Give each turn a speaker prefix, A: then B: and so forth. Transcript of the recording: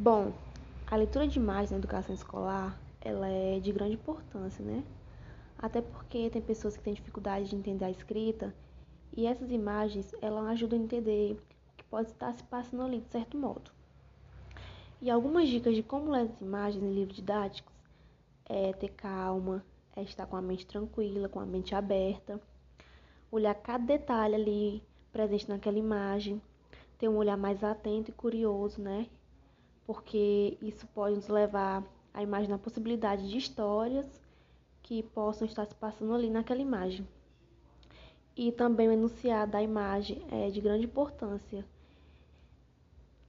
A: Bom, a leitura de imagens na educação escolar, ela é de grande importância, né? Até porque tem pessoas que têm dificuldade de entender a escrita e essas imagens, elas ajudam a entender o que pode estar se passando ali de certo modo. E algumas dicas de como ler as imagens em livros didáticos é ter calma, é estar com a mente tranquila, com a mente aberta, olhar cada detalhe ali presente naquela imagem, ter um olhar mais atento e curioso, né? Porque isso pode nos levar a imaginar a possibilidade de histórias que possam estar se passando ali naquela imagem. E também o enunciado da imagem é de grande importância,